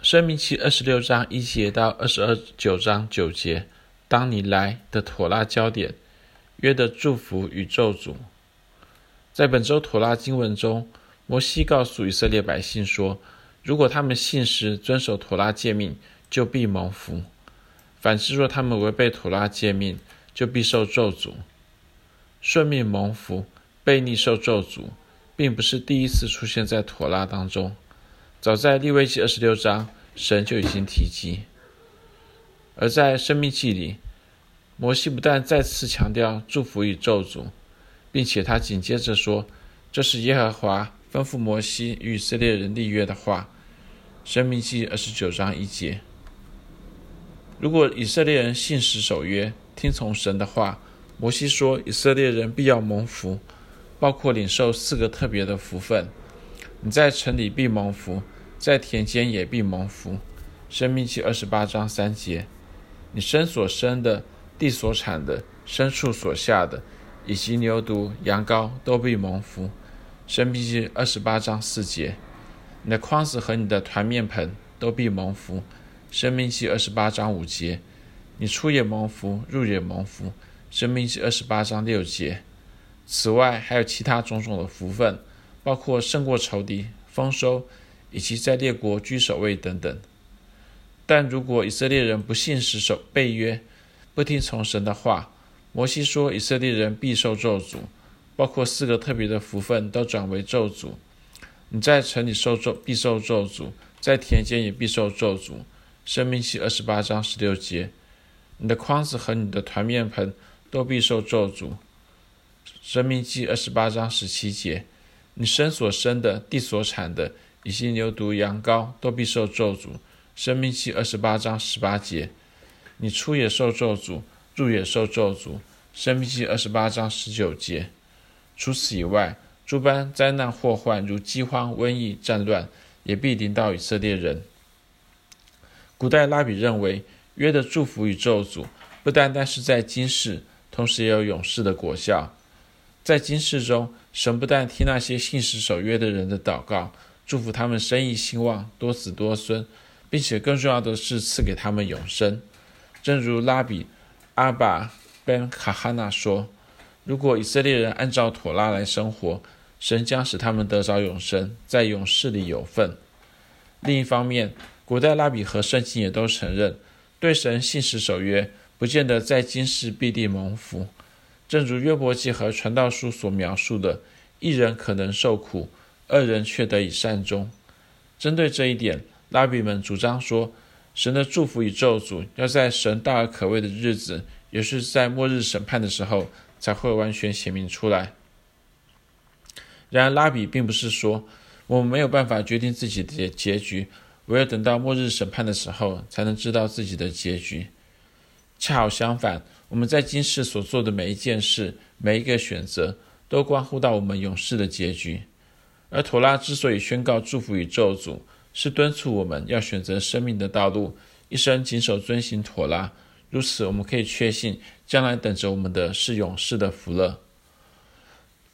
申命记二十六章一节到二十二九章九节，当你来的妥拉焦点，约的祝福与咒诅。在本周妥拉经文中，摩西告诉以色列百姓说，如果他们信实遵守妥拉诫命，就必蒙福；反之，若他们违背妥拉诫命，就必受咒诅。顺命蒙福，悖逆受咒诅，并不是第一次出现在妥拉当中。早在利未记二十六章，神就已经提及；而在生命记里，摩西不但再次强调祝福与咒诅，并且他紧接着说：“这是耶和华吩咐摩西与以色列人立约的话。”生命记二十九章一节。如果以色列人信实守约，听从神的话，摩西说以色列人必要蒙福，包括领受四个特别的福分。你在城里必蒙福。在田间也必蒙福。生命记二十八章三节，你身所生的、地所产的、牲畜所下的，以及牛犊、羊羔都必蒙福。生命记二十八章四节，你的筐子和你的团面盆都必蒙福。生命记二十八章五节，你出也蒙福，入也蒙福。生命记二十八章六节。此外还有其他种种的福分，包括胜过仇敌、丰收。以及在列国居首位等等，但如果以色列人不信实守背约，不听从神的话，摩西说以色列人必受咒诅，包括四个特别的福分都转为咒诅。你在城里受咒必受咒诅，在田间也必受咒诅。申命记二十八章十六节，你的筐子和你的团面盆都必受咒诅。申命记二十八章十七节，你身所生的，地所产的。以及牛犊、羊羔都必受咒诅。申命记二十八章十八节，你出也受咒诅，入也受咒诅。申命记二十八章十九节。除此以外，诸般灾难祸患，如饥荒、瘟疫、战乱，也必临到以色列人。古代拉比认为，约的祝福与咒诅，不单单是在今世，同时也有永世的果效。在今世中，神不但听那些信实守约的人的祷告。祝福他们生意兴旺，多子多孙，并且更重要的是赐给他们永生。正如拉比阿巴本卡哈纳说：“如果以色列人按照妥拉来生活，神将使他们得着永生，在永世里有份。”另一方面，古代拉比和圣经也都承认，对神信实守约，不见得在今世必定蒙福。正如约伯记和传道书所描述的，一人可能受苦。二人却得以善终。针对这一点，拉比们主张说，神的祝福与咒诅要在神大而可畏的日子，也是在末日审判的时候，才会完全显明出来。然而，拉比并不是说我们没有办法决定自己的结局，唯有等到末日审判的时候，才能知道自己的结局。恰好相反，我们在今世所做的每一件事、每一个选择，都关乎到我们永世的结局。而妥拉之所以宣告祝福与咒诅，是敦促我们要选择生命的道路，一生谨守遵行妥拉。如此，我们可以确信，将来等着我们的是永世的福乐。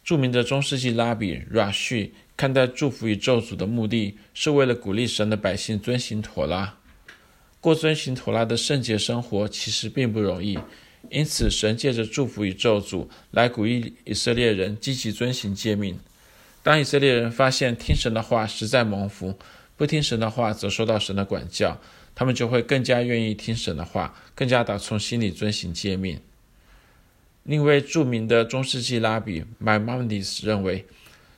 著名的中世纪拉比 Rashi 看待祝福与咒诅的目的，是为了鼓励神的百姓遵行妥拉。过遵行妥拉的圣洁生活其实并不容易，因此神借着祝福与咒诅来鼓励以色列人积极遵行诫命。当以色列人发现听神的话实在蒙福，不听神的话则受到神的管教，他们就会更加愿意听神的话，更加打从心里遵行诫命。另一位著名的中世纪拉比 Maimonides 认为，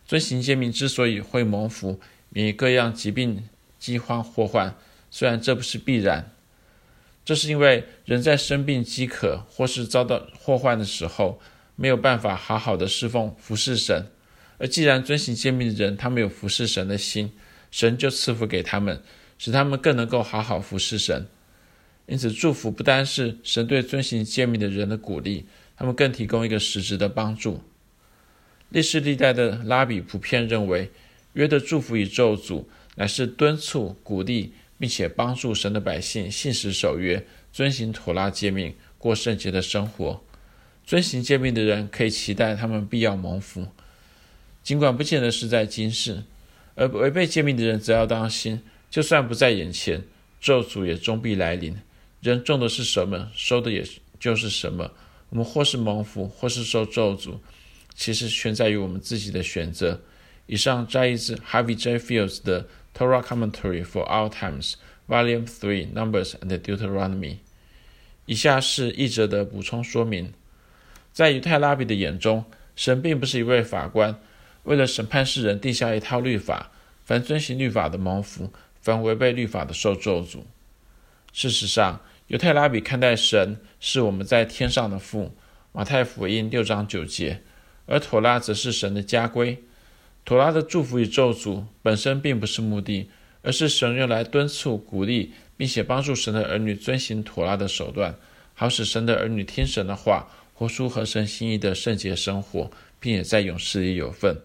遵行诫命之所以会蒙福，免各样疾病、饥荒、祸患，虽然这不是必然，这是因为人在生病、饥渴或是遭到祸患的时候，没有办法好好的侍奉、服侍神。而既然遵行诫命的人，他们有服侍神的心，神就赐福给他们，使他们更能够好好服侍神。因此，祝福不单是神对遵行诫命的人的鼓励，他们更提供一个实质的帮助。历世历代的拉比普遍认为，约的祝福与咒诅乃是敦促、鼓励，并且帮助神的百姓信实守约，遵行妥拉诫命，过圣洁的生活。遵行诫命的人可以期待他们必要蒙福。尽管不见得是在今世，而违背诫命的人则要当心。就算不在眼前，咒诅也终必来临。人种的是什么，收的也就是什么。我们或是蒙福，或是受咒诅，其实全在于我们自己的选择。以上摘自 Harvey J. Fields 的 Torah Commentary for Our Times, Volume Three, Numbers and Deuteronomy。以下是译者的补充说明：在犹太拉比的眼中，神并不是一位法官，为了审判世人定下一套律法，凡遵行律法的蒙福，凡违背律法的受咒诅。事实上，犹太拉比看待神是我们在天上的父，马太福音六章九节，而妥拉则是神的家规。妥拉的祝福与咒诅本身并不是目的，而是神用来敦促、鼓励，并且帮助神的儿女遵行妥拉的手段，好使神的儿女听神的话，活出合神心意的圣洁生活，并且在永世里有份。